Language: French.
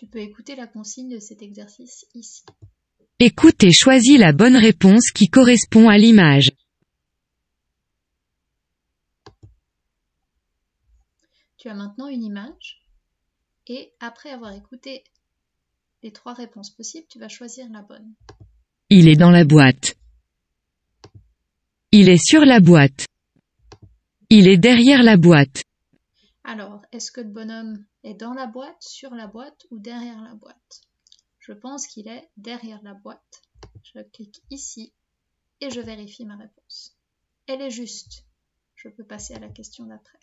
Tu peux écouter la consigne de cet exercice ici. Écoute et choisis la bonne réponse qui correspond à l'image. Tu as maintenant une image et après avoir écouté les trois réponses possibles, tu vas choisir la bonne. Il est dans la boîte. Il est sur la boîte. Il est derrière la boîte. Alors, est-ce que le bonhomme est dans la boîte, sur la boîte ou derrière la boîte? Je pense qu'il est derrière la boîte. Je clique ici et je vérifie ma réponse. Elle est juste. Je peux passer à la question d'après.